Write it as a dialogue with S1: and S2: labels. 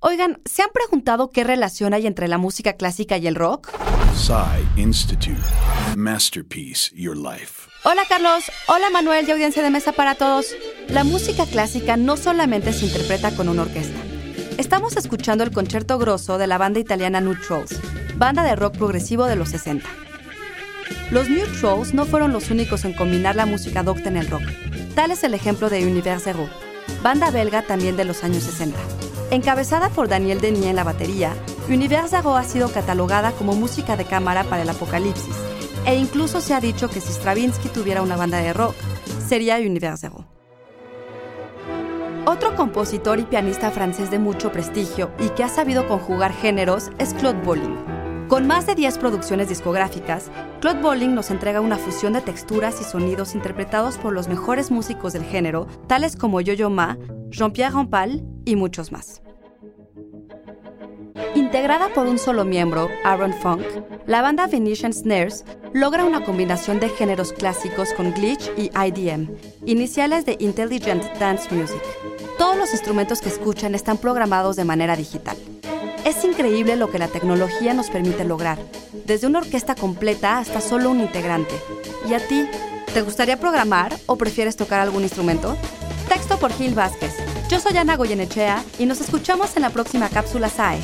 S1: Oigan, ¿se han preguntado qué relación hay entre la música clásica y el rock?
S2: Psy Institute. Masterpiece Your Life.
S1: Hola Carlos, hola Manuel y audiencia de mesa para todos. La música clásica no solamente se interpreta con una orquesta. Estamos escuchando el concierto grosso de la banda italiana New Trolls, banda de rock progresivo de los 60. Los New Trolls no fueron los únicos en combinar la música docta en el rock. Tal es el ejemplo de Univers Zero, banda belga también de los años 60. Encabezada por Daniel Denis en la batería, Univers Zero ha sido catalogada como música de cámara para el apocalipsis, e incluso se ha dicho que si Stravinsky tuviera una banda de rock, sería Univers Zero. Otro compositor y pianista francés de mucho prestigio y que ha sabido conjugar géneros es Claude Bolling. Con más de 10 producciones discográficas, Claude Bolling nos entrega una fusión de texturas y sonidos interpretados por los mejores músicos del género, tales como Yo-Yo Ma, Jean-Pierre Rampal y muchos más. Integrada por un solo miembro, Aaron Funk, la banda Venetian Snares logra una combinación de géneros clásicos con glitch y IDM, iniciales de Intelligent Dance Music. Todos los instrumentos que escuchan están programados de manera digital. Es increíble lo que la tecnología nos permite lograr, desde una orquesta completa hasta solo un integrante. ¿Y a ti? ¿Te gustaría programar o prefieres tocar algún instrumento? Texto por Gil Vázquez. Yo soy Ana Goyenechea y nos escuchamos en la próxima cápsula SAE.